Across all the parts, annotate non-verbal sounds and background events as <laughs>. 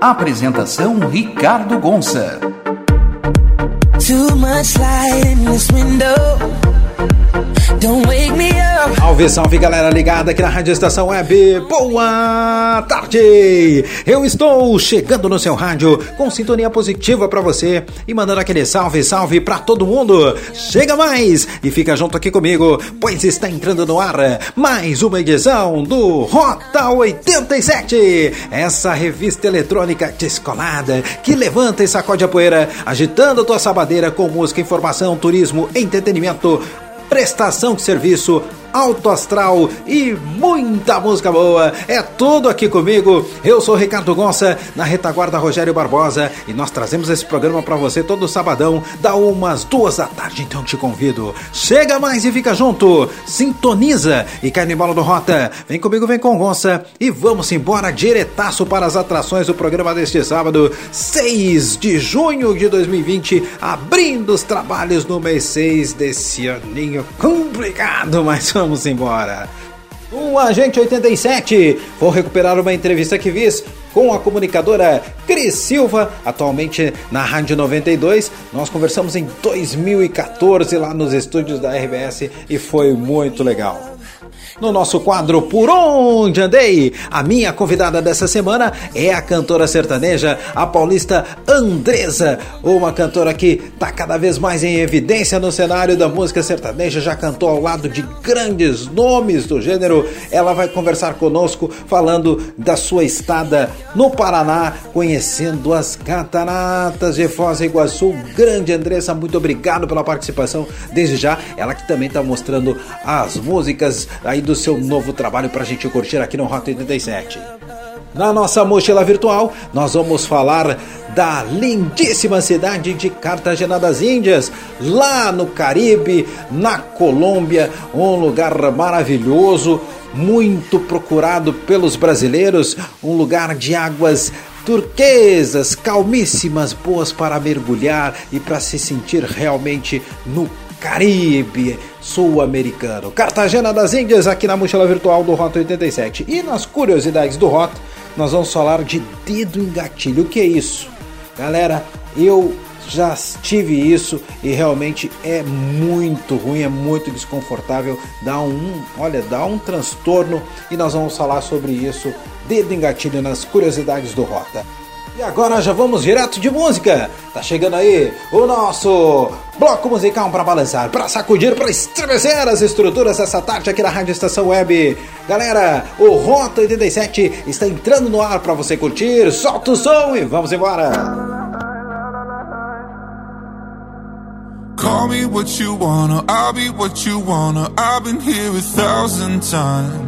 Apresentação Ricardo Gonça. Too much light in this window. Salve, salve galera ligada aqui na Rádio Estação Web. Boa tarde! Eu estou chegando no seu rádio com sintonia positiva para você e mandando aquele salve, salve para todo mundo. Chega mais e fica junto aqui comigo, pois está entrando no ar mais uma edição do Rota 87. Essa revista eletrônica descolada que levanta e sacode a poeira, agitando tua sabadeira com música, informação, turismo, entretenimento prestação de serviço alto astral e muita música boa. É tudo aqui comigo. Eu sou Ricardo Gonça, na retaguarda Rogério Barbosa, e nós trazemos esse programa para você todo sabadão, da umas duas da tarde. Então te convido, chega mais e fica junto, sintoniza e cai no embalo do Rota. Vem comigo, vem com Gonça e vamos embora diretaço para as atrações do programa deste sábado, 6 de junho de 2020, abrindo os trabalhos no mês 6 desse aninho complicado, mas vamos embora. O Agente 87, vou recuperar uma entrevista que fiz com a comunicadora Cris Silva, atualmente na Rádio 92. Nós conversamos em 2014 lá nos estúdios da RBS e foi muito legal. No nosso quadro Por Onde Andei, a minha convidada dessa semana é a cantora sertaneja, a paulista Andresa, uma cantora que está cada vez mais em evidência no cenário da música sertaneja, já cantou ao lado de grandes nomes do gênero. Ela vai conversar conosco falando da sua estada no Paraná, conhecendo as cataratas de Foz do Iguaçu. Grande Andressa, muito obrigado pela participação. Desde já, ela que também está mostrando as músicas aí do seu novo trabalho para a gente curtir aqui no Rota 87. Na nossa mochila virtual, nós vamos falar da lindíssima cidade de Cartagena das Índias, lá no Caribe, na Colômbia, um lugar maravilhoso, muito procurado pelos brasileiros, um lugar de águas turquesas, calmíssimas, boas para mergulhar e para se sentir realmente no Caribe sul-americano. Cartagena das Índias, aqui na mochila virtual do Rota 87. E nas curiosidades do Rota, nós vamos falar de dedo em gatilho. O que é isso? Galera, eu já tive isso e realmente é muito ruim, é muito desconfortável, dá um, olha, dá um transtorno e nós vamos falar sobre isso, dedo em gatilho nas curiosidades do Rota. E agora já vamos direto de música. Tá chegando aí o nosso bloco musical para balançar, para sacudir, para estremecer as estruturas essa tarde aqui na Rádio Estação Web. Galera, o Rota 87 está entrando no ar para você curtir. Solta o som e vamos embora. Call me what you wanna, I'll be what you wanna. I've been here a thousand times.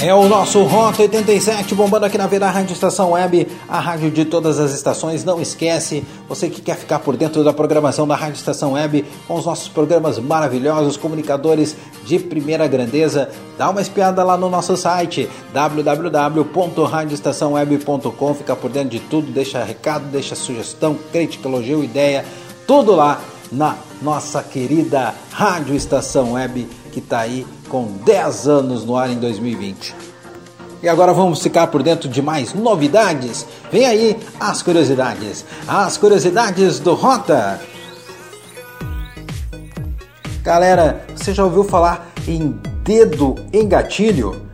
É o nosso Rota 87 bombando aqui na Vera Rádio Estação Web, a rádio de todas as estações. Não esquece, você que quer ficar por dentro da programação da Rádio Estação Web, com os nossos programas maravilhosos, comunicadores de primeira grandeza, dá uma espiada lá no nosso site www.radioestaçãoweb.com. Fica por dentro de tudo, deixa recado, deixa sugestão, crítica, elogio, ideia, tudo lá na nossa querida Rádio Estação Web que está aí com 10 anos no ar em 2020. E agora vamos ficar por dentro de mais novidades. Vem aí as curiosidades. As curiosidades do Rota. Galera, você já ouviu falar em dedo em gatilho?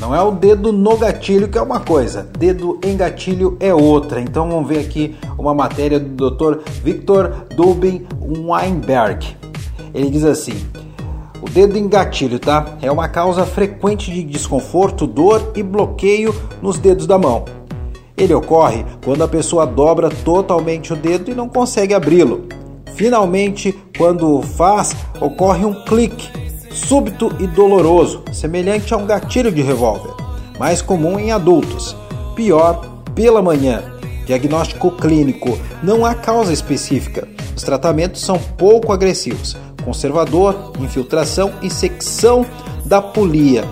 Não é o dedo no gatilho que é uma coisa, dedo em gatilho é outra. Então vamos ver aqui uma matéria do Dr. Victor Dubin Weinberg. Ele diz assim: dedo em gatilho, tá? É uma causa frequente de desconforto, dor e bloqueio nos dedos da mão. Ele ocorre quando a pessoa dobra totalmente o dedo e não consegue abri-lo. Finalmente, quando faz, ocorre um clique súbito e doloroso, semelhante a um gatilho de revólver, mais comum em adultos. Pior, pela manhã. Diagnóstico clínico: não há causa específica. Os tratamentos são pouco agressivos conservador, infiltração e secção da polia,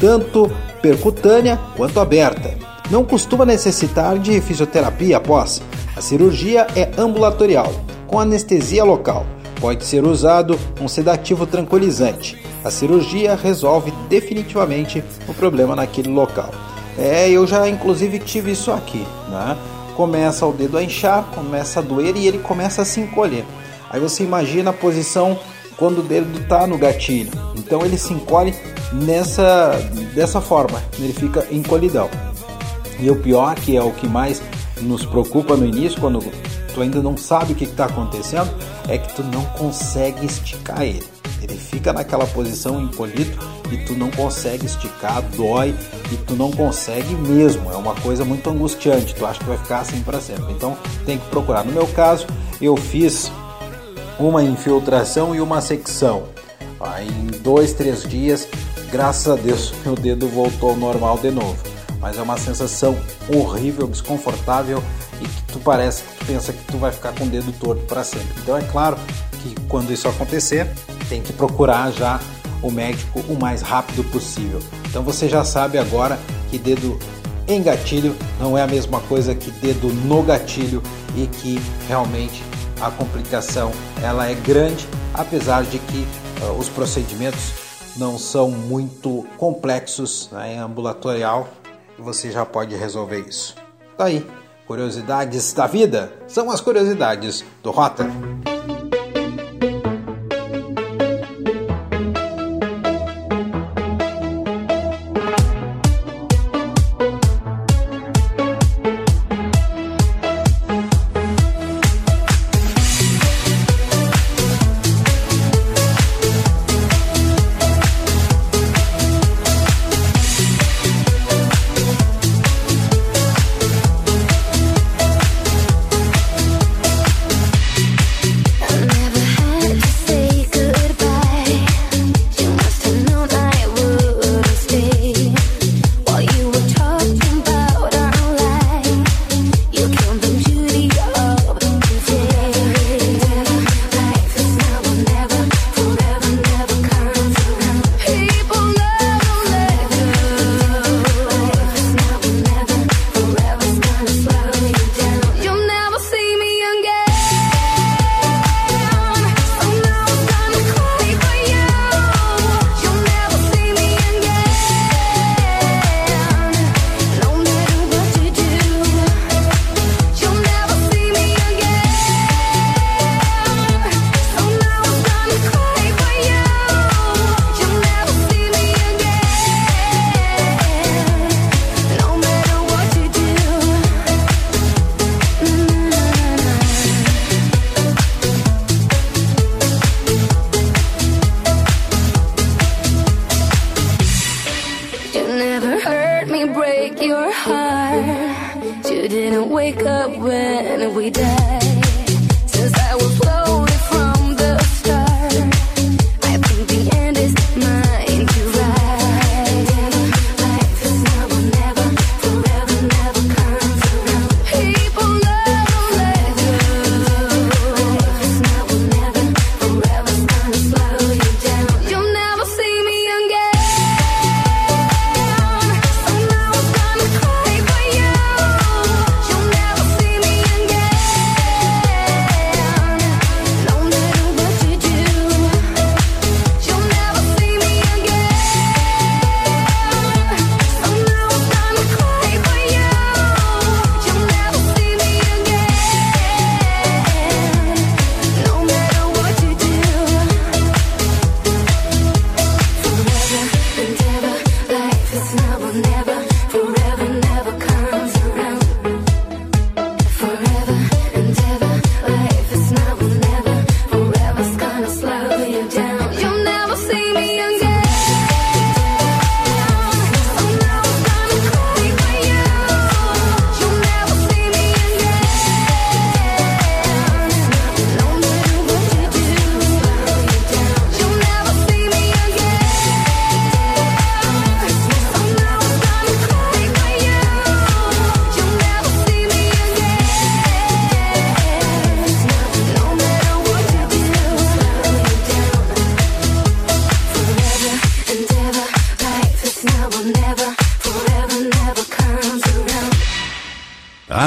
tanto percutânea quanto aberta. Não costuma necessitar de fisioterapia após. A cirurgia é ambulatorial, com anestesia local. Pode ser usado um sedativo tranquilizante. A cirurgia resolve definitivamente o problema naquele local. É, eu já inclusive tive isso aqui, né? Começa o dedo a inchar, começa a doer e ele começa a se encolher. Aí você imagina a posição quando o dedo está no gatilho. Então ele se encolhe nessa dessa forma, ele fica encolhidão. E o pior, que é o que mais nos preocupa no início, quando tu ainda não sabe o que está acontecendo, é que tu não consegue esticar ele. Ele fica naquela posição encolhido e tu não consegue esticar, dói e tu não consegue mesmo. É uma coisa muito angustiante. Tu acha que vai ficar assim para sempre. Então tem que procurar. No meu caso, eu fiz uma infiltração e uma secção. em dois, três dias, graças a Deus, <laughs> meu dedo voltou ao normal de novo. Mas é uma sensação horrível, desconfortável e que tu parece que tu pensa que tu vai ficar com o dedo torto para sempre. Então é claro que quando isso acontecer, tem que procurar já o médico o mais rápido possível. Então você já sabe agora que dedo em gatilho não é a mesma coisa que dedo no gatilho e que realmente a complicação ela é grande, apesar de que uh, os procedimentos não são muito complexos né, em ambulatorial você já pode resolver isso. Tá curiosidades da vida são as curiosidades do Rota.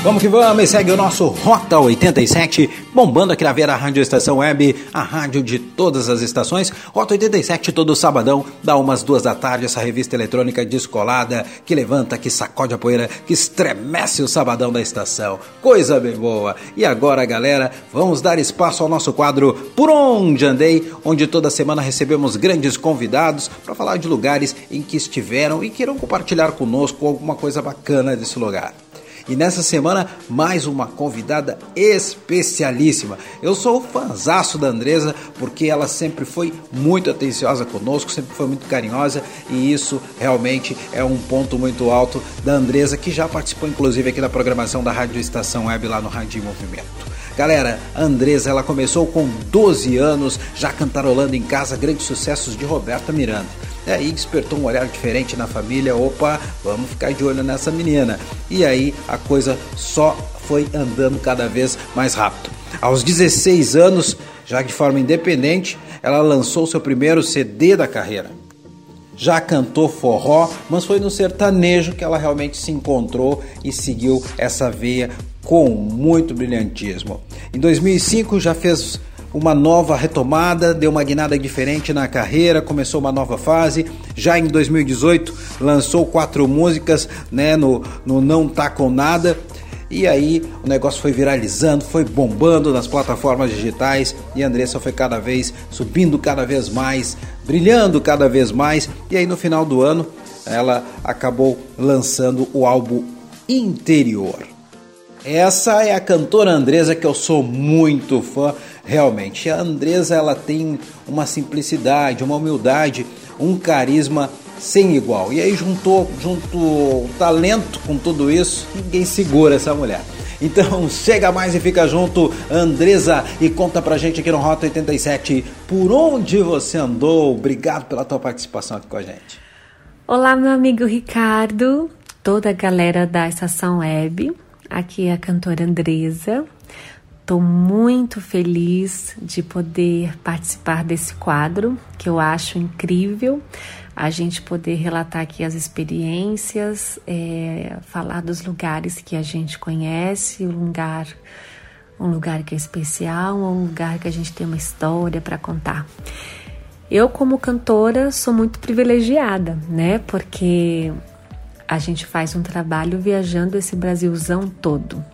Vamos que vamos, e segue o nosso Rota 87, bombando aqui na Vera Rádio Estação Web, a rádio de todas as estações. Rota 87 todo sabadão, dá umas duas da tarde, essa revista eletrônica descolada, que levanta, que sacode a poeira, que estremece o sabadão da estação. Coisa bem boa. E agora, galera, vamos dar espaço ao nosso quadro Por Onde Andei, onde toda semana recebemos grandes convidados para falar de lugares em que estiveram e queiram compartilhar conosco alguma coisa bacana desse lugar. E nessa semana, mais uma convidada especialíssima. Eu sou fãzaço da Andresa, porque ela sempre foi muito atenciosa conosco, sempre foi muito carinhosa, e isso realmente é um ponto muito alto da Andresa, que já participou inclusive aqui da programação da Rádio Estação Web lá no Rádio em Movimento. Galera, Andresa ela começou com 12 anos, já cantarolando em casa grandes sucessos de Roberta Miranda. E aí despertou um olhar diferente na família, opa, vamos ficar de olho nessa menina. E aí a coisa só foi andando cada vez mais rápido. Aos 16 anos, já de forma independente, ela lançou seu primeiro CD da carreira. Já cantou forró, mas foi no sertanejo que ela realmente se encontrou e seguiu essa veia com muito brilhantismo. Em 2005 já fez uma nova retomada, deu uma guinada diferente na carreira, começou uma nova fase. Já em 2018 lançou quatro músicas né, no, no Não Tá Com Nada. E aí o negócio foi viralizando, foi bombando nas plataformas digitais e a Andressa foi cada vez subindo cada vez mais, brilhando cada vez mais. E aí no final do ano ela acabou lançando o álbum Interior. Essa é a cantora Andresa que eu sou muito fã, realmente. A Andresa ela tem uma simplicidade, uma humildade, um carisma sem igual. E aí juntou, junto talento com tudo isso, ninguém segura essa mulher. Então <laughs> chega mais e fica junto, Andresa, e conta pra gente aqui no Rota 87 por onde você andou. Obrigado pela tua participação aqui com a gente. Olá, meu amigo Ricardo, toda a galera da Estação Web. Aqui é a cantora Andresa. Estou muito feliz de poder participar desse quadro, que eu acho incrível a gente poder relatar aqui as experiências, é, falar dos lugares que a gente conhece, um lugar, um lugar que é especial, um lugar que a gente tem uma história para contar. Eu, como cantora, sou muito privilegiada, né? Porque a gente faz um trabalho viajando esse Brasilzão todo.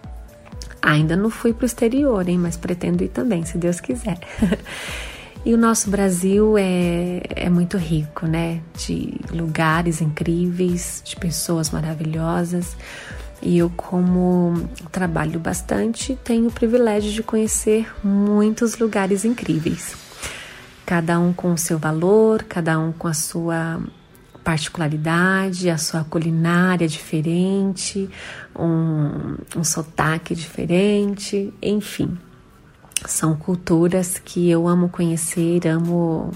Ainda não fui para o exterior, hein? Mas pretendo ir também, se Deus quiser. <laughs> e o nosso Brasil é, é muito rico, né? De lugares incríveis, de pessoas maravilhosas. E eu, como trabalho bastante, tenho o privilégio de conhecer muitos lugares incríveis. cada um com o seu valor, cada um com a sua particularidade, a sua culinária diferente, um, um sotaque diferente, enfim. São culturas que eu amo conhecer, amo,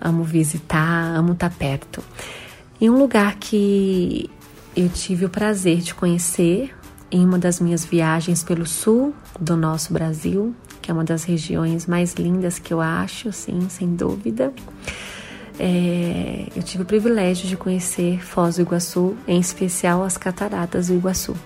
amo visitar, amo estar perto. E um lugar que eu tive o prazer de conhecer em uma das minhas viagens pelo sul do nosso Brasil, que é uma das regiões mais lindas que eu acho, sim, sem dúvida. É, eu tive o privilégio de conhecer Foz do Iguaçu, em especial as cataratas do Iguaçu.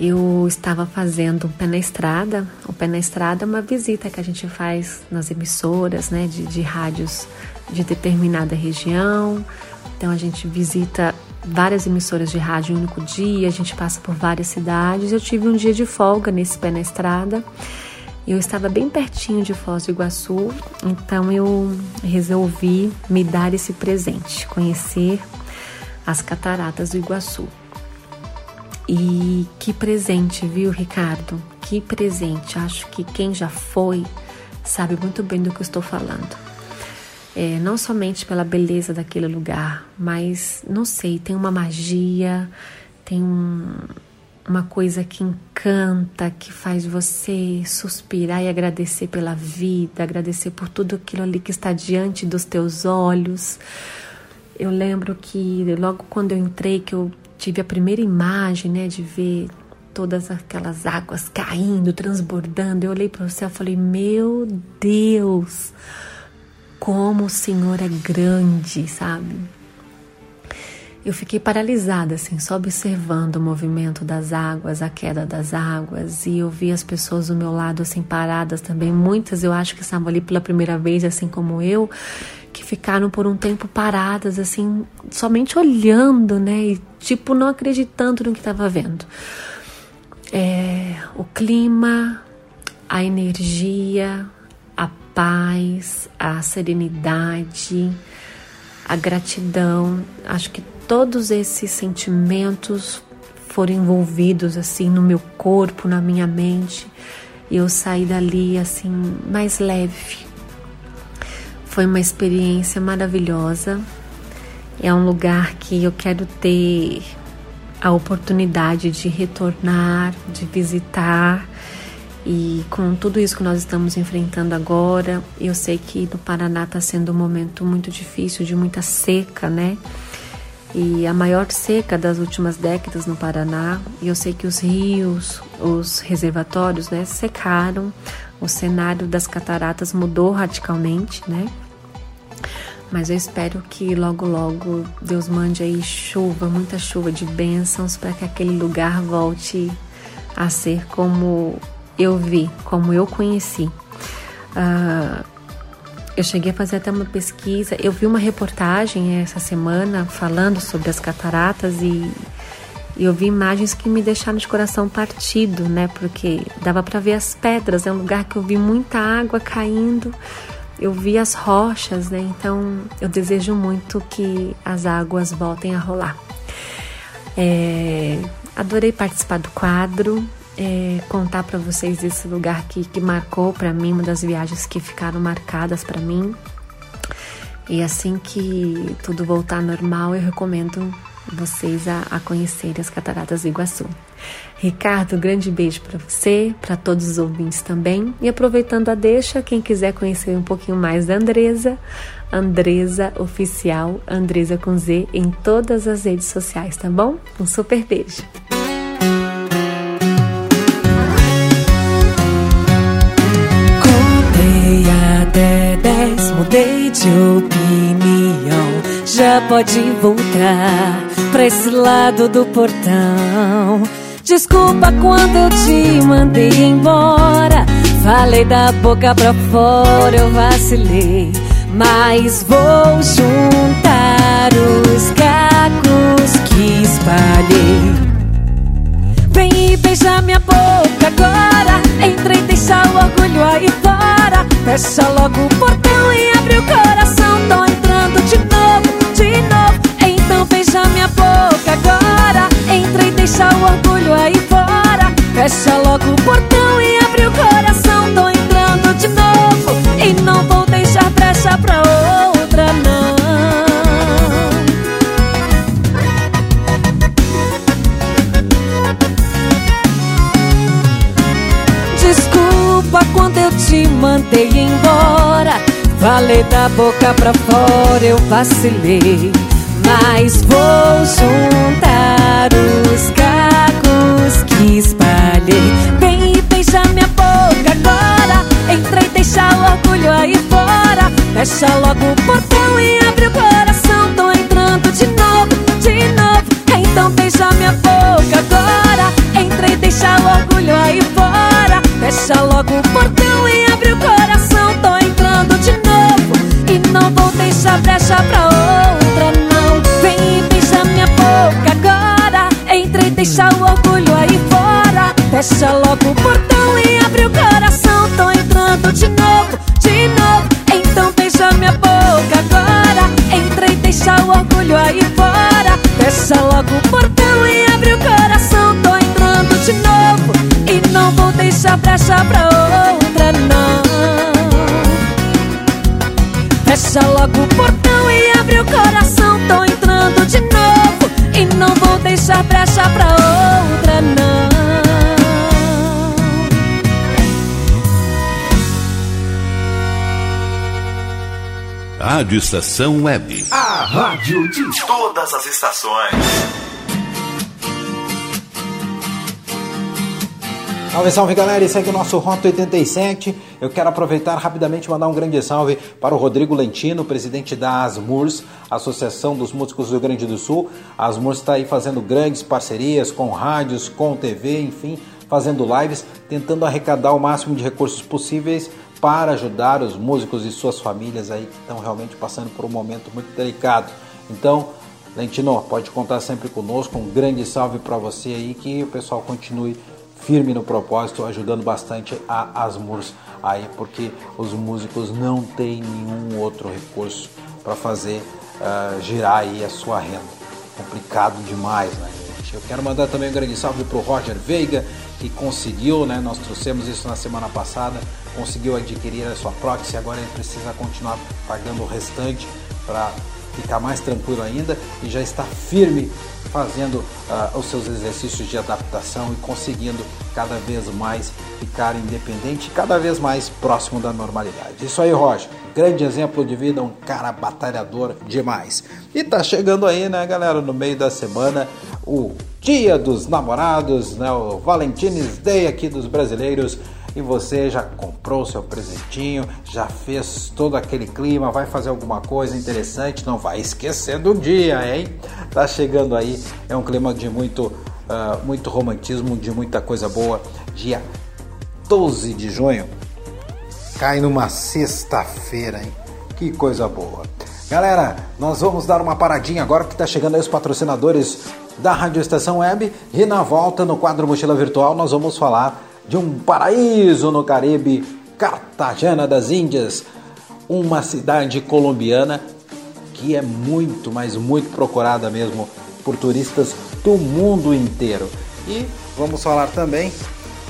Eu estava fazendo um pé na estrada. O pé na estrada é uma visita que a gente faz nas emissoras, né, de, de rádios de determinada região. Então a gente visita várias emissoras de rádio em um único dia, a gente passa por várias cidades. Eu tive um dia de folga nesse pé na estrada. Eu estava bem pertinho de Foz do Iguaçu, então eu resolvi me dar esse presente, conhecer as cataratas do Iguaçu. E que presente, viu, Ricardo? Que presente. Acho que quem já foi sabe muito bem do que eu estou falando. É, não somente pela beleza daquele lugar, mas não sei, tem uma magia, tem um, uma coisa que encanta, que faz você suspirar e agradecer pela vida, agradecer por tudo aquilo ali que está diante dos teus olhos. Eu lembro que logo quando eu entrei, que eu tive a primeira imagem, né, de ver todas aquelas águas caindo, transbordando, eu olhei para o céu e falei: Meu Deus, como o Senhor é grande, sabe? Eu fiquei paralisada, assim, só observando o movimento das águas, a queda das águas, e eu vi as pessoas do meu lado, assim, paradas também. Muitas eu acho que estavam ali pela primeira vez, assim como eu, que ficaram por um tempo paradas, assim, somente olhando, né, e tipo não acreditando no que estava vendo. É, o clima, a energia, a paz, a serenidade, a gratidão, acho que todos esses sentimentos foram envolvidos assim no meu corpo, na minha mente, e eu saí dali assim mais leve. Foi uma experiência maravilhosa. É um lugar que eu quero ter a oportunidade de retornar, de visitar. E com tudo isso que nós estamos enfrentando agora, eu sei que no Paraná está sendo um momento muito difícil, de muita seca, né? E a maior seca das últimas décadas no Paraná. E eu sei que os rios, os reservatórios, né, secaram. O cenário das cataratas mudou radicalmente, né? Mas eu espero que logo logo Deus mande aí chuva, muita chuva de bênçãos para que aquele lugar volte a ser como eu vi, como eu conheci. Uh, eu cheguei a fazer até uma pesquisa. Eu vi uma reportagem essa semana falando sobre as cataratas e, eu vi imagens que me deixaram de coração partido, né? Porque dava para ver as pedras. É um lugar que eu vi muita água caindo. Eu vi as rochas, né? Então eu desejo muito que as águas voltem a rolar. É, adorei participar do quadro é, contar para vocês esse lugar que, que marcou para mim, uma das viagens que ficaram marcadas para mim. E assim que tudo voltar normal, eu recomendo vocês a, a conhecerem as Cataratas do Iguaçu. Ricardo, um grande beijo para você, para todos os ouvintes também. E aproveitando a deixa, quem quiser conhecer um pouquinho mais da Andresa, Andresa Oficial, Andresa com Z em todas as redes sociais, tá bom? Um super beijo. Mudei de opinião. Já pode voltar pra esse lado do portão. Desculpa quando eu te mandei embora. Falei da boca pra fora, eu vacilei. Mas vou juntar os cacos que espalhei. Vem e beija minha boca agora. Entra e deixa o orgulho aí fora. Fecha logo o portão e abre o coração. Tô entrando de novo, de novo. Então beija minha boca agora. Entra e deixa o orgulho aí fora. Fecha logo o portão e abre o coração. Tô entrando de novo e não desculpa quando eu te mandei embora. Falei da boca pra fora, eu vacilei. Mas vou juntar os cacos que espalhei. Vem e beija minha boca agora. Entra e deixa o orgulho aí fora. Fecha logo o portão e abre o coração. Tô entrando de novo, de novo. Então beija minha boca agora. Entra e deixa o orgulho aí fora. Fecha logo o portão e abre o coração. Tô entrando de novo e não vou deixar brecha pra outra, não. Vem e beija minha boca agora. Entra e deixa o orgulho aí fora. Fecha logo o portão e abre o coração. Tô entrando de novo, de novo. Então beija minha boca agora. Entra e deixa o orgulho aí fora. Fecha logo o portão vou deixar brecha pra outra, não. Fecha logo o portão e abre o coração. Tô entrando de novo e não vou deixar brecha pra outra, não. Rádio Estação Web. A rádio de todas as estações. Salve, salve galera, esse aqui é o nosso Rota 87. Eu quero aproveitar rapidamente e mandar um grande salve para o Rodrigo Lentino, presidente da Asmurs, Associação dos Músicos do Rio Grande do Sul. A Asmurs está aí fazendo grandes parcerias com rádios, com TV, enfim, fazendo lives, tentando arrecadar o máximo de recursos possíveis para ajudar os músicos e suas famílias aí que estão realmente passando por um momento muito delicado. Então, Lentino, pode contar sempre conosco. Um grande salve para você aí, que o pessoal continue firme no propósito, ajudando bastante a Asmurs aí, porque os músicos não têm nenhum outro recurso para fazer uh, girar aí a sua renda. Complicado demais, né, gente? Eu quero mandar também um grande salve para o Roger Veiga, que conseguiu, né? Nós trouxemos isso na semana passada, conseguiu adquirir a sua prótese, agora ele precisa continuar pagando o restante para ficar mais tranquilo ainda e já está firme fazendo uh, os seus exercícios de adaptação e conseguindo cada vez mais ficar independente, cada vez mais próximo da normalidade. Isso aí, Roger. Grande exemplo de vida, um cara batalhador demais. E tá chegando aí, né, galera, no meio da semana, o Dia dos Namorados, né, o Valentine's Day aqui dos brasileiros e você já comprou seu presentinho, já fez todo aquele clima, vai fazer alguma coisa interessante, não vai esquecer do dia, hein? Tá chegando aí, é um clima de muito, uh, muito romantismo, de muita coisa boa. Dia 12 de junho, cai numa sexta-feira, hein? Que coisa boa. Galera, nós vamos dar uma paradinha agora que está chegando aí os patrocinadores da Rádio Estação Web e na volta no quadro Mochila Virtual nós vamos falar de um paraíso no Caribe, Cartagena das Índias, uma cidade colombiana que é muito, mas muito procurada mesmo por turistas do mundo inteiro. E vamos falar também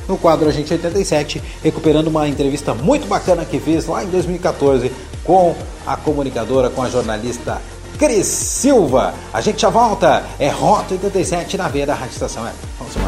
no quadro Agente 87, recuperando uma entrevista muito bacana que fiz lá em 2014 com a comunicadora, com a jornalista Cris Silva. A gente já volta, é Rota 87 na veia da Rádio Estação. É, vamos embora.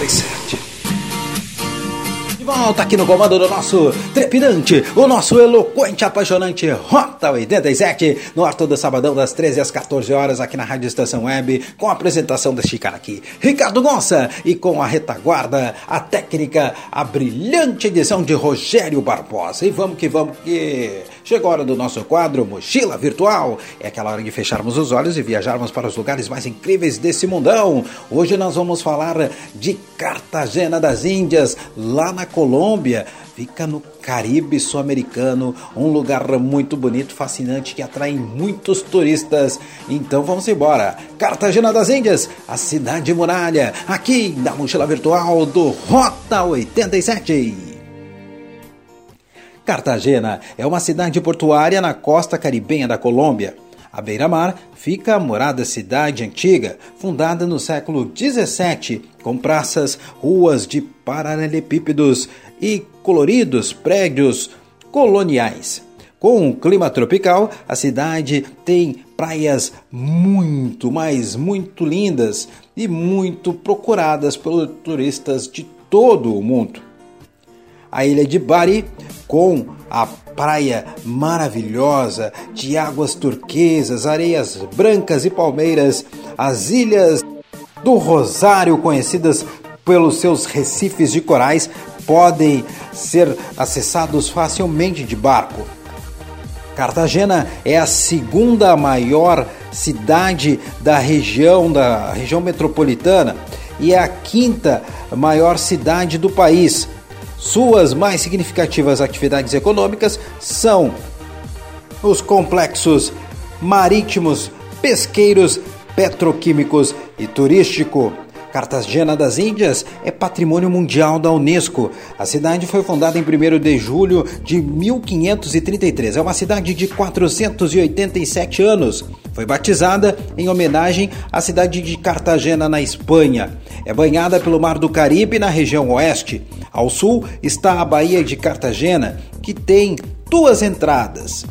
Rato 87. De volta aqui no comando do nosso trepidante, o nosso eloquente, apaixonante Rota 87, no ar todo sabadão das 13 às 14 horas aqui na Rádio Estação Web, com a apresentação deste cara aqui, Ricardo Gonça, e com a retaguarda, a técnica, a brilhante edição de Rogério Barbosa. E vamos que vamos que chegou a hora do nosso quadro Mochila Virtual. É aquela hora de fecharmos os olhos e viajarmos para os lugares mais incríveis desse mundão. Hoje nós vamos falar de Cartagena das Índias, lá na Colômbia. Fica no Caribe Sul-Americano, um lugar muito bonito, fascinante que atrai muitos turistas. Então vamos embora. Cartagena das Índias, a cidade muralha, aqui na mochila virtual do Rota 87. Cartagena é uma cidade portuária na costa caribenha da Colômbia. À beira-mar fica a morada cidade antiga, fundada no século 17, com praças, ruas de paralelepípedos e coloridos prédios coloniais. Com um clima tropical, a cidade tem praias muito, mas muito lindas e muito procuradas pelos turistas de todo o mundo. A ilha de Bari, com a praia maravilhosa de águas turquesas, areias brancas e palmeiras, as ilhas do Rosário, conhecidas pelos seus recifes de corais, podem ser acessados facilmente de barco. Cartagena é a segunda maior cidade da região da região metropolitana e é a quinta maior cidade do país. Suas mais significativas atividades econômicas são os complexos marítimos, pesqueiros, petroquímicos e turístico. Cartagena das Índias é patrimônio mundial da Unesco. A cidade foi fundada em 1 de julho de 1533. É uma cidade de 487 anos. Foi batizada em homenagem à cidade de Cartagena, na Espanha. É banhada pelo Mar do Caribe na região oeste. Ao sul está a Baía de Cartagena, que tem duas entradas.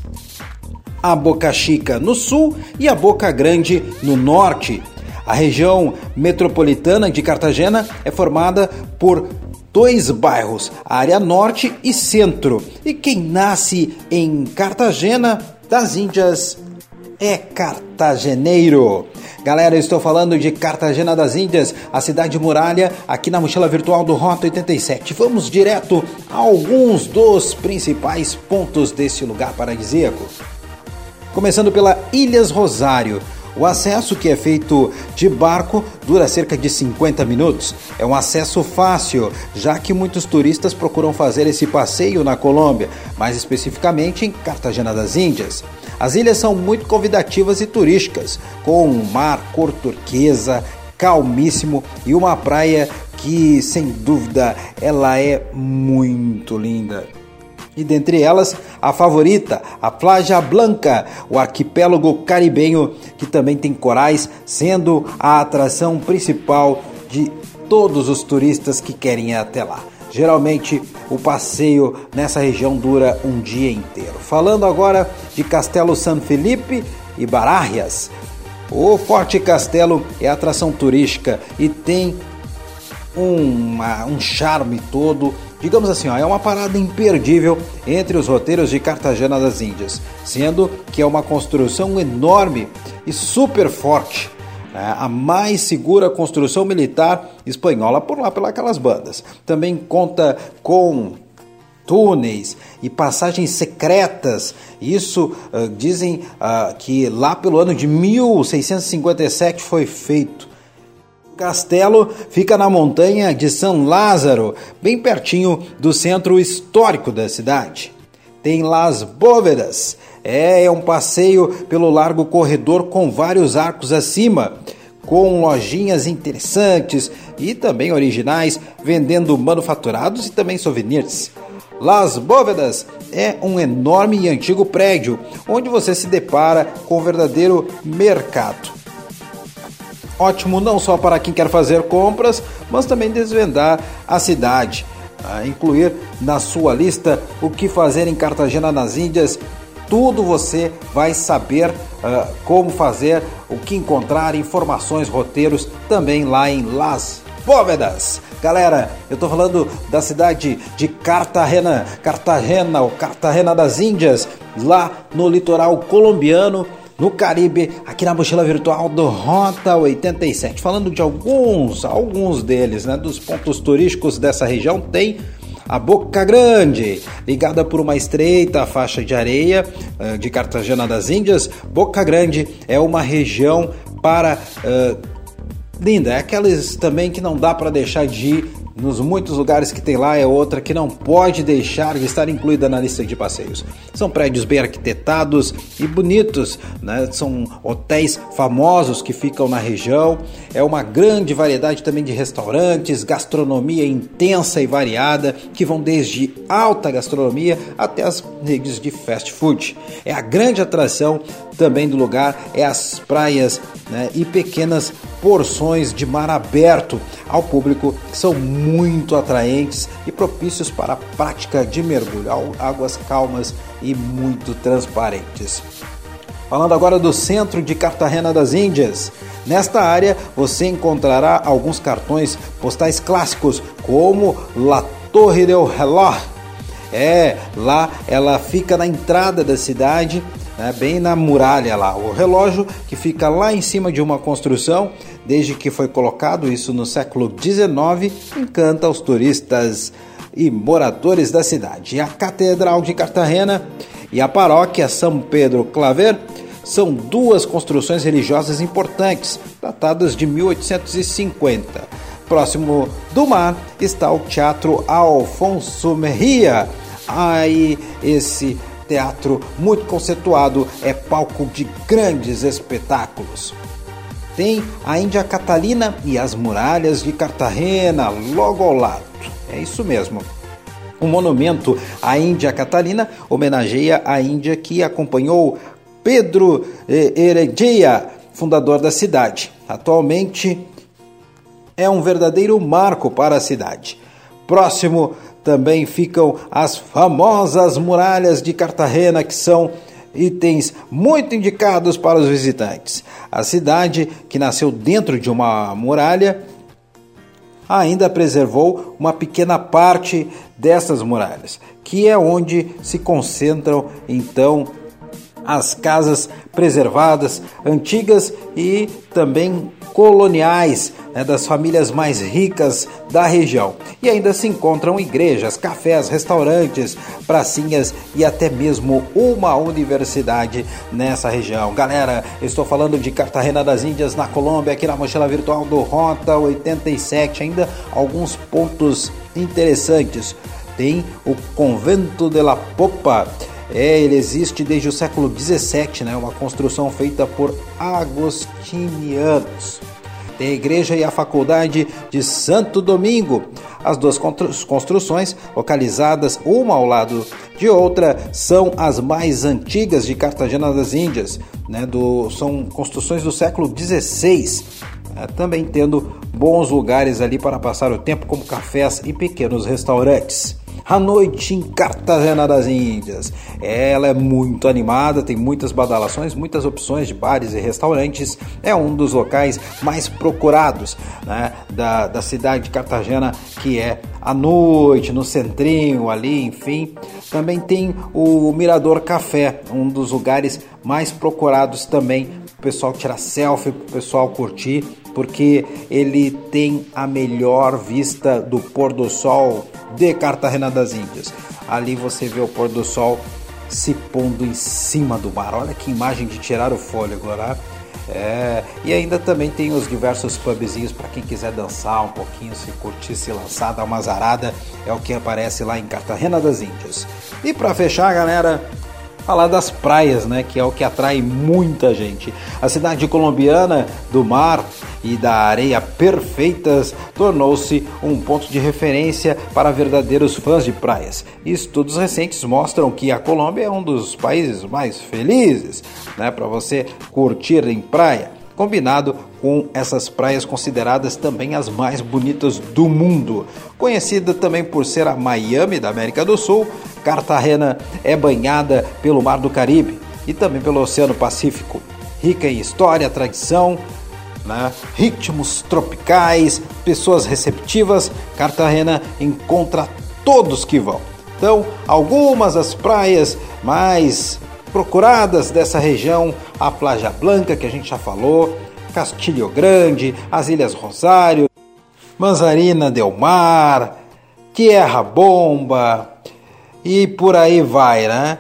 A Boca Chica no sul e a Boca Grande no norte. A região metropolitana de Cartagena é formada por dois bairros, área norte e centro. E quem nasce em Cartagena das Índias é cartageneiro. Galera, eu estou falando de Cartagena das Índias, a cidade muralha, aqui na mochila virtual do Rota 87. Vamos direto a alguns dos principais pontos desse lugar paradisíaco. Começando pela Ilhas Rosário. O acesso, que é feito de barco, dura cerca de 50 minutos. É um acesso fácil, já que muitos turistas procuram fazer esse passeio na Colômbia, mais especificamente em Cartagena das Índias. As ilhas são muito convidativas e turísticas, com um mar cor turquesa, calmíssimo e uma praia que, sem dúvida, ela é muito linda e dentre elas a favorita, a Plaja Blanca, o arquipélago caribenho que também tem corais, sendo a atração principal de todos os turistas que querem ir até lá. Geralmente o passeio nessa região dura um dia inteiro. Falando agora de Castelo San Felipe e Barajas. O Forte Castelo é atração turística e tem uma, um charme todo digamos assim, ó, é uma parada imperdível entre os roteiros de Cartagena das Índias, sendo que é uma construção enorme e super forte. Né? a mais segura construção militar espanhola por lá pelas bandas. Também conta com túneis e passagens secretas. Isso uh, dizem uh, que lá pelo ano de 1657 foi feito castelo fica na montanha de São Lázaro, bem pertinho do centro histórico da cidade. Tem Las Bóvedas, é, é um passeio pelo largo corredor com vários arcos acima, com lojinhas interessantes e também originais, vendendo manufaturados e também souvenirs. Las Bóvedas é um enorme e antigo prédio onde você se depara com um verdadeiro mercado. Ótimo não só para quem quer fazer compras, mas também desvendar a cidade. A incluir na sua lista o que fazer em Cartagena nas Índias. Tudo você vai saber uh, como fazer, o que encontrar, informações, roteiros também lá em Las Bóvedas. Galera, eu tô falando da cidade de Cartagena, Cartagena ou Cartagena das Índias, lá no litoral colombiano no Caribe, aqui na mochila virtual do Rota 87. Falando de alguns, alguns deles, né, dos pontos turísticos dessa região, tem a Boca Grande, ligada por uma estreita faixa de areia uh, de Cartagena das Índias. Boca Grande é uma região para uh, linda, é aquelas também que não dá para deixar de ir nos muitos lugares que tem lá é outra que não pode deixar de estar incluída na lista de passeios. São prédios bem arquitetados e bonitos, né? são hotéis famosos que ficam na região. É uma grande variedade também de restaurantes, gastronomia intensa e variada, que vão desde alta gastronomia até as redes de fast food. É a grande atração também do lugar é as praias né, e pequenas porções de mar aberto ao público que são muito atraentes e propícios para a prática de mergulho, águas calmas e muito transparentes. Falando agora do centro de Cartagena das Índias. Nesta área você encontrará alguns cartões postais clássicos, como La Torre del Reloj. É, lá ela fica na entrada da cidade né, bem na muralha lá. O relógio que fica lá em cima de uma construção, desde que foi colocado isso no século XIX, encanta os turistas e moradores da cidade. A Catedral de Cartagena e a Paróquia São Pedro Claver são duas construções religiosas importantes, datadas de 1850. Próximo do mar está o Teatro Alfonso Merria. Aí esse teatro muito conceituado, é palco de grandes espetáculos. Tem a Índia Catalina e as muralhas de Cartagena logo ao lado. É isso mesmo. O monumento à Índia Catalina homenageia a Índia que acompanhou Pedro eh, Heredia, fundador da cidade. Atualmente é um verdadeiro marco para a cidade. Próximo também ficam as famosas muralhas de Cartagena, que são itens muito indicados para os visitantes. A cidade, que nasceu dentro de uma muralha, ainda preservou uma pequena parte dessas muralhas, que é onde se concentram então as casas preservadas, antigas e também coloniais né, das famílias mais ricas da região. E ainda se encontram igrejas, cafés, restaurantes, pracinhas e até mesmo uma universidade nessa região. Galera, estou falando de Cartagena das Índias, na Colômbia, aqui na mochila virtual do Rota 87. Ainda alguns pontos interessantes. Tem o Convento de la Popa. É, ele existe desde o século 17, né? Uma construção feita por agostinianos. Tem a igreja e a faculdade de Santo Domingo. As duas construções, localizadas uma ao lado de outra, são as mais antigas de Cartagena das Índias. Né? Do, são construções do século 16, né? também tendo bons lugares ali para passar o tempo, como cafés e pequenos restaurantes. A noite em Cartagena das Índias. Ela é muito animada, tem muitas badalações, muitas opções de bares e restaurantes. É um dos locais mais procurados né, da, da cidade de Cartagena, que é à noite, no centrinho ali, enfim. Também tem o Mirador Café, um dos lugares mais procurados também o pessoal tirar selfie, o pessoal curtir, porque ele tem a melhor vista do pôr do sol de Cartagena das Índias. Ali você vê o pôr do sol se pondo em cima do mar. Olha que imagem de tirar o fôlego, né? É, e ainda também tem os diversos pubzinhos para quem quiser dançar um pouquinho, se curtir, se lançar, dar uma zarada, é o que aparece lá em Cartagena das Índias. E para fechar, galera, falar das praias, né, que é o que atrai muita gente. A cidade colombiana do mar e da areia perfeitas tornou-se um ponto de referência para verdadeiros fãs de praias. Estudos recentes mostram que a Colômbia é um dos países mais felizes, né, para você curtir em praia combinado com essas praias consideradas também as mais bonitas do mundo. Conhecida também por ser a Miami da América do Sul, Cartagena é banhada pelo Mar do Caribe e também pelo Oceano Pacífico. Rica em história, tradição, né? ritmos tropicais, pessoas receptivas, Cartagena encontra todos que vão. Então, algumas das praias mais procuradas dessa região, a Plaja Blanca, que a gente já falou, Castilho Grande, as Ilhas Rosário, Manzarina del Mar, Tierra Bomba e por aí vai, né?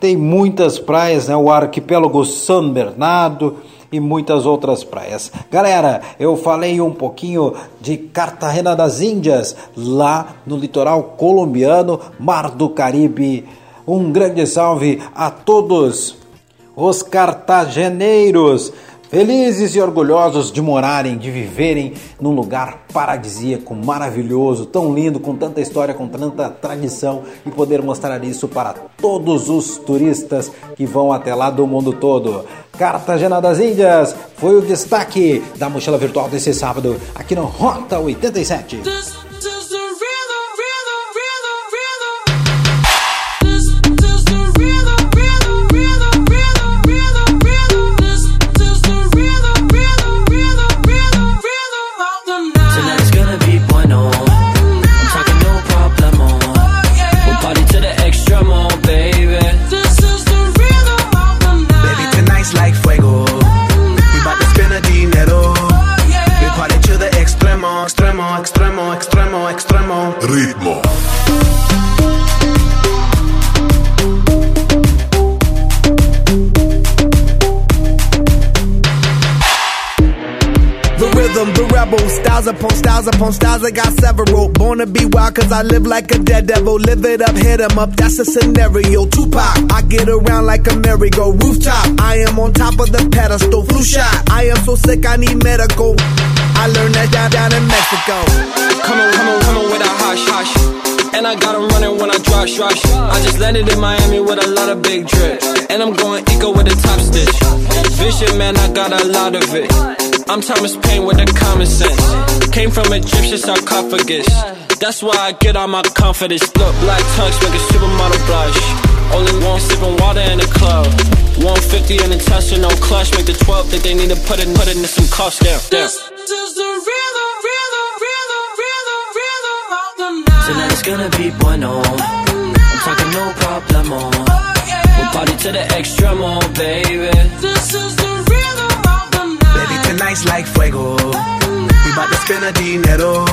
Tem muitas praias, né? O arquipélago São Bernardo e muitas outras praias. Galera, eu falei um pouquinho de Cartagena das Índias, lá no litoral colombiano, Mar do Caribe. Um grande salve a todos os cartageneiros, felizes e orgulhosos de morarem, de viverem num lugar paradisíaco, maravilhoso, tão lindo, com tanta história, com tanta tradição e poder mostrar isso para todos os turistas que vão até lá do mundo todo. Cartagena das Índias foi o destaque da mochila virtual desse sábado aqui no Rota 87. Styles upon styles upon styles. I got several. Born to be wild, cause I live like a dead devil. Live it up, hit 'em up, that's a scenario. Tupac, I get around like a merry-go rooftop. I am on top of the pedestal, flu shot. I am so sick, I need medical. I learned that down, down in Mexico. Come on, come on, come on with a hush, hush. And I got 'em running when I drop shots. I just landed in Miami with a lot of big drips. And I'm going eco with a top stitch. Vision, man, I got a lot of it. I'm Thomas Paine with the common sense. Came from Egyptian sarcophagus. That's why I get all my confidence. Look, black tux make a supermodel blush. Only one sipping water in the club. 150 in the Tesla, no clutch. Make the 12 think they need to put it, put it in some cost down. down. Tonight's gonna be bueno. I'm talking no problemo. We'll party to the extremo, baby. This is the rhythm of the night. Baby, tonight's like fuego. We bout to spend a dinero.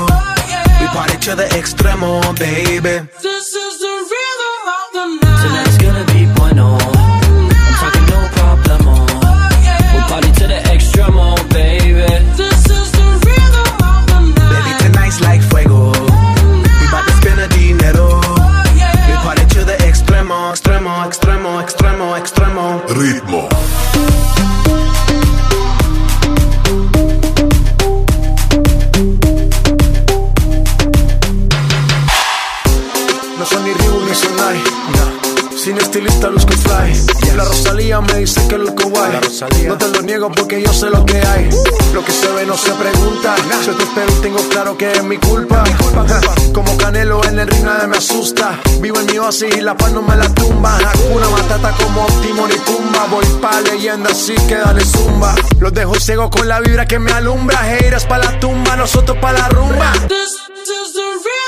We party to the extremo, baby. This is the Fly. La Rosalía me dice que lo guay. No te lo niego porque yo sé lo que hay. Lo que se ve no se pregunta. Yo te espero y tengo claro que es mi culpa. Ja, <laughs> Como Canelo en el ring nadie me asusta. Vivo en mi oasis y la paz no me la tumba. Hakuna Matata como Timon y Pumba. Voy pa' leyenda así que dale zumba. Los dejo ciego con la vibra que me alumbra. Heiras pa' la tumba, nosotros pa' la rumba. This is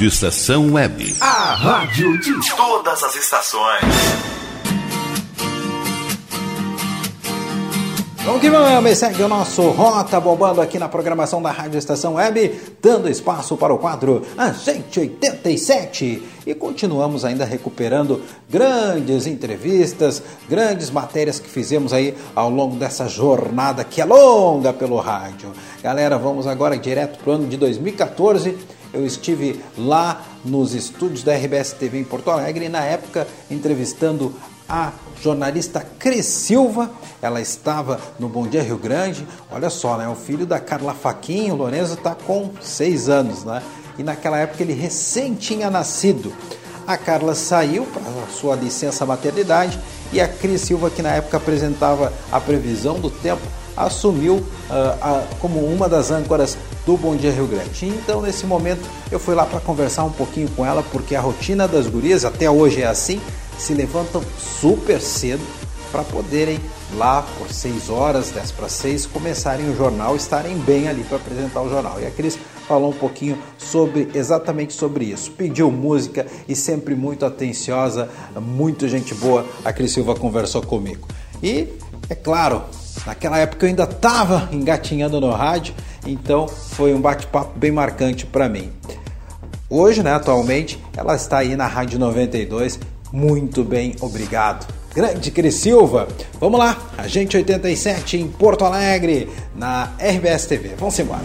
Rádio Estação Web. A rádio de todas as estações. Vamos que vamos, segue o nosso Rota bombando aqui na programação da Rádio Estação Web, dando espaço para o quadro Agente 87. E continuamos ainda recuperando grandes entrevistas, grandes matérias que fizemos aí ao longo dessa jornada que é longa pelo rádio. Galera, vamos agora direto para o ano de 2014. Eu estive lá nos estúdios da RBS TV em Porto Alegre e na época entrevistando a jornalista Cris Silva. Ela estava no Bom Dia Rio Grande. Olha só, né? O filho da Carla Faquinho, o Lorenzo, está com seis anos, né? E naquela época ele recém tinha nascido. A Carla saiu para sua licença maternidade e a Cris Silva, que na época apresentava a previsão do tempo, assumiu ah, a- como uma das âncoras do Bom Dia Rio Grande. Então, nesse momento, eu fui lá para conversar um pouquinho com ela, porque a rotina das gurias, até hoje é assim, se levantam super cedo para poderem lá por 6 horas, 10 para 6, começarem o jornal, estarem bem ali para apresentar o jornal. E a Cris falou um pouquinho sobre exatamente sobre isso. Pediu música e sempre muito atenciosa, muito gente boa. A Cris Silva conversou comigo. E é claro, naquela época eu ainda estava engatinhando no rádio, então foi um bate-papo bem marcante para mim. Hoje, né, atualmente, ela está aí na Rádio 92. Muito bem, obrigado. Grande Cris Silva. Vamos lá, Agente 87 em Porto Alegre, na RBS TV. Vamos embora.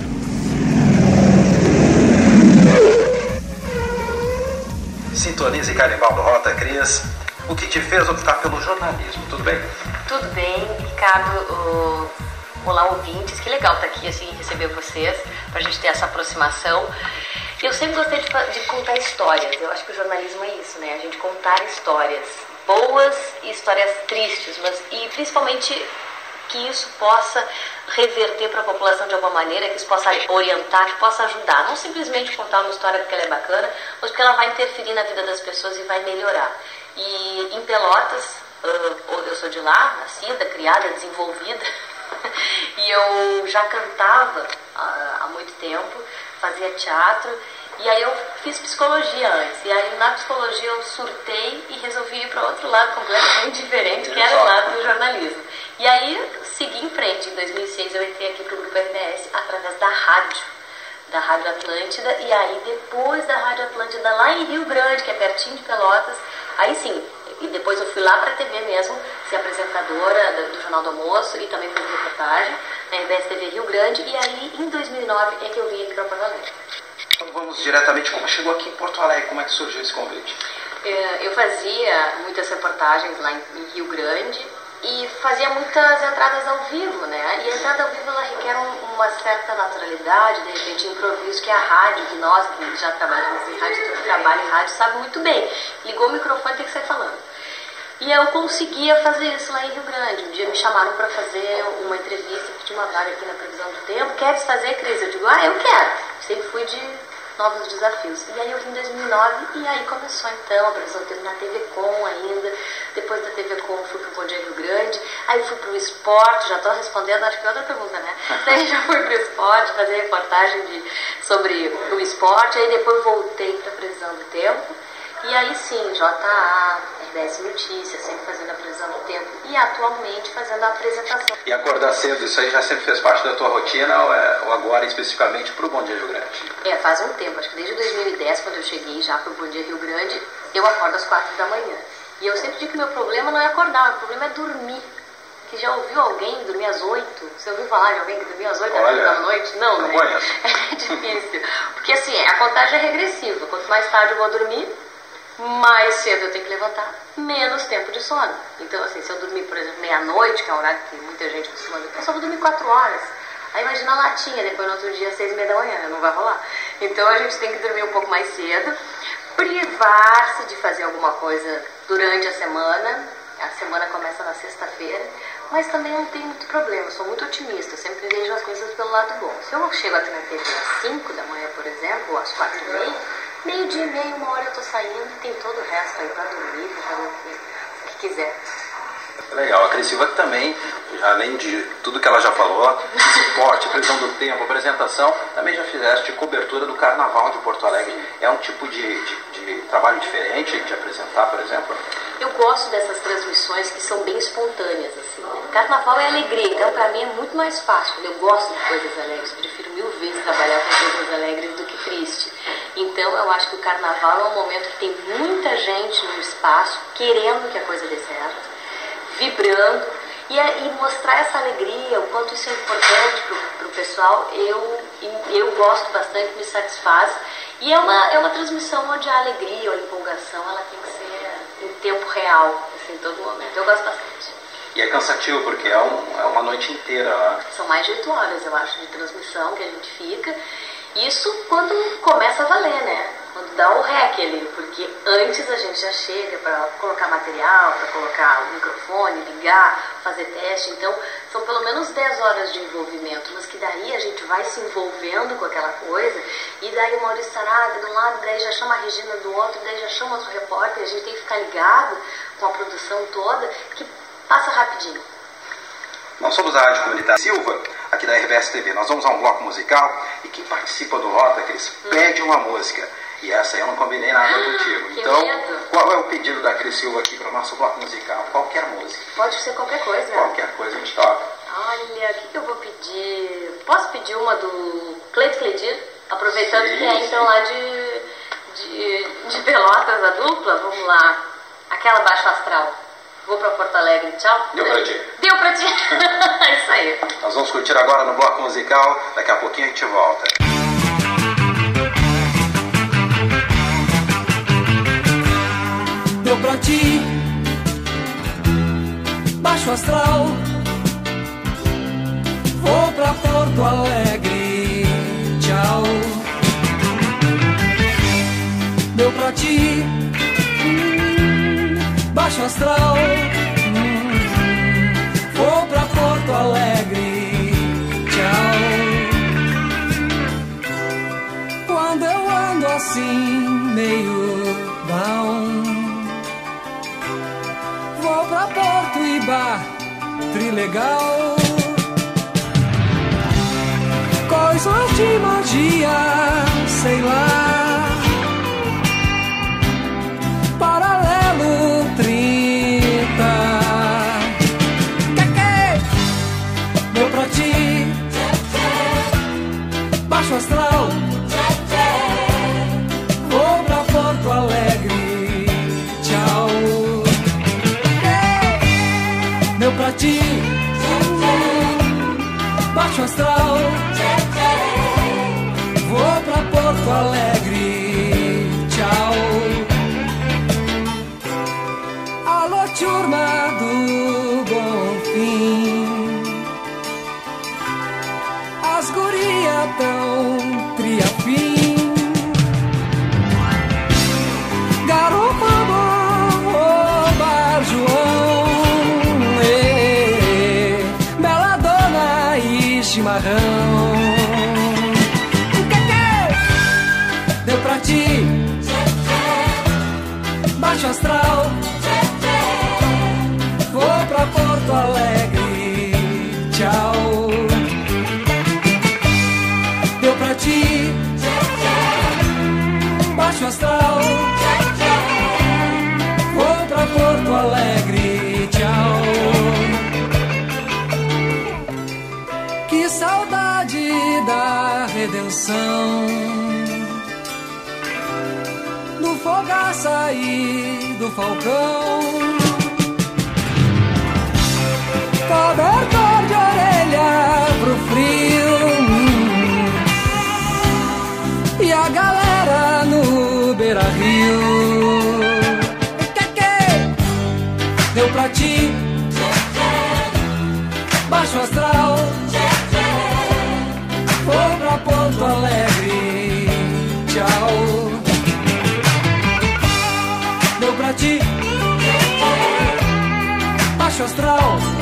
Sintonize Carnaval do Rota, Cris. O que te fez optar pelo jornalismo, tudo bem? Tudo bem, Ricardo? Olá, ouvintes. Que legal estar aqui assim receber vocês para a gente ter essa aproximação. Eu sempre gostei de, de contar histórias. Eu acho que o jornalismo é isso, né? A gente contar histórias boas e histórias tristes, mas e principalmente que isso possa reverter para a população de alguma maneira, que isso possa orientar, que possa ajudar. Não simplesmente contar uma história porque ela é bacana, mas porque ela vai interferir na vida das pessoas e vai melhorar. E em Pelotas, eu sou de lá, nascida, criada, desenvolvida, <laughs> e eu já cantava ah, há muito tempo, fazia teatro, e aí eu fiz psicologia antes. E aí na psicologia eu surtei e resolvi ir para outro lado completamente <laughs> diferente, que era o lado do jornalismo. E aí segui em frente. Em 2006 eu entrei aqui pro Grupo RBS através da rádio, da Rádio Atlântida. E aí depois da Rádio Atlântida lá em Rio Grande, que é pertinho de Pelotas, aí sim. E depois eu fui lá para a TV mesmo, ser apresentadora do, do Jornal do Almoço e também fazer reportagem na RBS TV Rio Grande. E aí em 2009 é que eu vim aqui para Porto Alegre. Então vamos diretamente como chegou aqui em Porto Alegre, como é que surgiu esse convite? É, Eu fazia muitas reportagens lá em Rio Grande e fazia muitas entradas ao vivo, né? E a entrada ao vivo ela requer um- uma certa naturalidade, de repente improviso, que a rádio, que nós que já trabalhamos em rádio, que trabalha em rádio, sabe muito bem. Ligou o microfone tem que sair falando. E eu conseguia fazer isso lá em Rio Grande. Um dia me chamaram para fazer uma entrevista, tinha uma vaga aqui na previsão do tempo. Queres fazer, Cris? Eu digo, ah, eu quero. Sempre fui de novos desafios. E aí eu vim em 2009 e aí começou então a previsão do tempo na TV Com ainda. Depois da TV Com fui pro Bom Dia Rio Grande. Aí fui pro esporte, já tô respondendo, acho que é outra pergunta, né? <laughs> Daí já fui pro esporte, fazer reportagem de, sobre o esporte. Aí depois voltei pra previsão do tempo. E aí sim, JA, RBS Notícias, sempre fazendo a previsão do tempo e atualmente fazendo a apresentação. E acordar cedo, isso aí já sempre fez parte da tua rotina ou, é, ou agora especificamente para o Bom Dia Rio Grande? É, faz um tempo, acho que desde 2010, quando eu cheguei já pro Bom Dia Rio Grande, eu acordo às quatro da manhã. E eu sempre digo que meu problema não é acordar, meu problema é dormir. Que já ouviu alguém dormir às oito? Você ouviu falar de alguém que dormia às oito Olha, da noite? Não, não né? conheço. <laughs> É difícil. Porque assim, a contagem é regressiva. Quanto mais tarde eu vou dormir, mais cedo eu tenho que levantar, menos tempo de sono. Então, assim, se eu dormir, por exemplo, meia-noite, que é o horário que muita gente costuma dormir, eu só vou dormir quatro horas. Aí imagina a latinha, depois no outro dia, seis e meia da manhã, não vai rolar. Então a gente tem que dormir um pouco mais cedo, privar-se de fazer alguma coisa durante a semana. A semana começa na sexta-feira, mas também não tem muito problema, eu sou muito otimista, sempre vejo as coisas pelo lado bom. Se eu chego aqui na TV às 5 da manhã, por exemplo, ou às 4 e meia, meio dia e meio, uma hora eu tô saindo e tem todo o resto aí pra dormir, pra fazer o que, o que quiser. Legal, a Cris Silva que também, além de tudo que ela já falou, esporte, previsão do tempo, apresentação, também já fizeste cobertura do Carnaval de Porto Alegre. É um tipo de, de- de trabalho diferente de apresentar, por exemplo? Eu gosto dessas transmissões que são bem espontâneas, assim. Né? Carnaval é alegria, então pra mim é muito mais fácil. Eu gosto de coisas alegres, prefiro mil vezes trabalhar com coisas alegres do que triste. Então eu acho que o carnaval é um momento que tem muita gente no espaço querendo que a coisa dê certo, vibrando e, a- e mostrar essa alegria, o quanto isso é importante para o pessoal, eu, eu gosto bastante, me satisfaz. E é uma, é uma transmissão onde a alegria, a empolgação, ela tem que ser em tempo real, assim, em todo momento. Eu gosto bastante. E é cansativo porque é, um- é uma noite inteira lá. São mais de oito horas, eu acho, de transmissão que a gente fica. Isso quando começa a valer, né? Quando dá o rec ali, porque antes a gente já chega para colocar material, para colocar o microfone, ligar, fazer teste. Então, são pelo menos 10 horas de envolvimento, mas que daí a gente vai se envolvendo com aquela coisa, e daí o Maurício Sarada de um lado, daí já chama a Regina do outro, daí já chama outro repórter, a gente tem que ficar ligado com a produção toda, que passa rapidinho. Nós somos a Rádio Comunitária Silva, aqui da RBS TV. Nós vamos a um bloco musical e quem participa do Rota, Cris, pede uma música. E essa eu não combinei nada contigo. que Então, medo. qual é o pedido da Cris Silva aqui para o nosso bloco musical? Qualquer música. Pode ser qualquer coisa. Qualquer coisa a gente toca. Olha, o que, que eu vou pedir? Posso pedir uma do Cleito Cledir? Aproveitando Sim, que é então lá de, de, de Pelotas a dupla, vamos lá. Aquela baixo astral. Vou pra Porto Alegre, tchau. Deu pra ti. Deu pra ti. Isso aí. Nós vamos curtir agora no bloco musical. Daqui a pouquinho a gente volta. Deu pra ti Baixo astral Vou pra Porto Alegre Tchau Deu pra ti Baixo astral Alegre. Tchau. Quando eu ando assim, meio down, vou pra Porto e Bar, trilegal. Coisas de magia, sei lá. Para baixo astral. Vou pra Porto Alegre. Tchau. Meu pra ti. Baixo astral. Vou pra Porto Alegre. Chimarrão. Deu pra ti? Baixo astral. Redenção. Do fogaça e do falcão. Cobertor de orelha pro frio E a galera no beira Baixo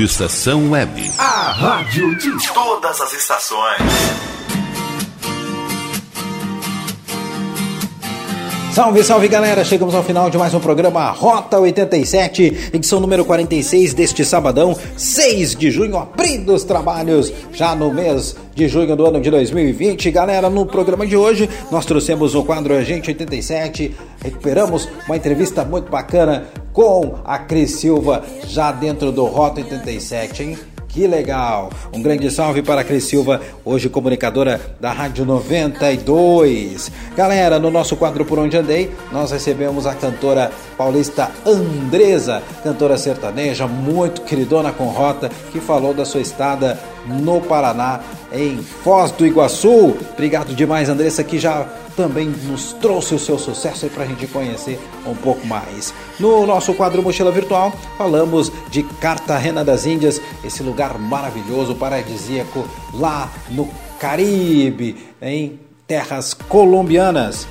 Rádio Estação Web. A rádio de todas as estações. Salve, salve galera! Chegamos ao final de mais um programa Rota 87, edição número 46 deste sabadão, 6 de junho, abrindo os trabalhos já no mês de junho do ano de 2020. Galera, no programa de hoje nós trouxemos o quadro Agente 87, recuperamos uma entrevista muito bacana com a Cris Silva, já dentro do Rota 87, hein? Que legal! Um grande salve para a Cris Silva, hoje comunicadora da Rádio 92. Galera, no nosso quadro Por Onde Andei, nós recebemos a cantora paulista Andresa, cantora sertaneja, muito queridona com rota, que falou da sua estada no Paraná, em Foz do Iguaçu. Obrigado demais, Andressa, que já também nos trouxe o seu sucesso para a gente conhecer um pouco mais. No nosso quadro Mochila Virtual, falamos de Cartagena das Índias, esse lugar maravilhoso, paradisíaco, lá no Caribe, em terras colombianas.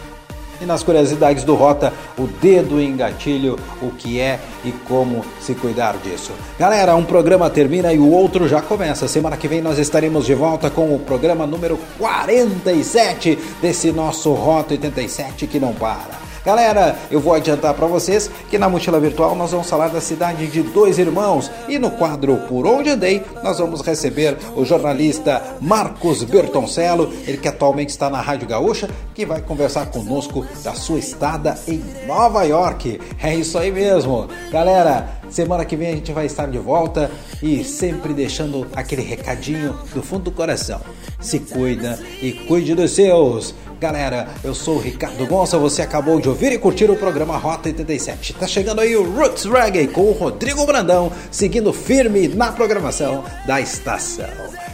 E nas curiosidades do Rota, o dedo em gatilho, o que é e como se cuidar disso. Galera, um programa termina e o outro já começa. Semana que vem nós estaremos de volta com o programa número 47 desse nosso Rota 87 que não para. Galera, eu vou adiantar para vocês que na mochila virtual nós vamos falar da cidade de dois irmãos e no quadro Por Onde Andei nós vamos receber o jornalista Marcos Bertoncello, ele que atualmente está na Rádio Gaúcha, que vai conversar conosco da sua estada em Nova York. É isso aí mesmo. Galera, semana que vem a gente vai estar de volta e sempre deixando aquele recadinho do fundo do coração. Se cuida e cuide dos seus. Galera, eu sou o Ricardo Gonça, você acabou de ouvir e curtir o programa Rota 87. Tá chegando aí o Roots Reggae com o Rodrigo Brandão, seguindo firme na programação da estação.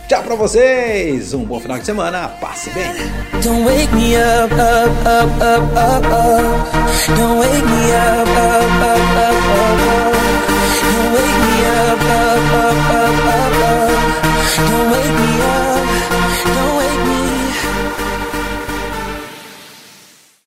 Tchau pra vocês, um bom final de semana, passe bem. Don't wake me up, up, up, up, up, up. Don't wake me up, up, up, up, up, up. Don't wake me up, up, up.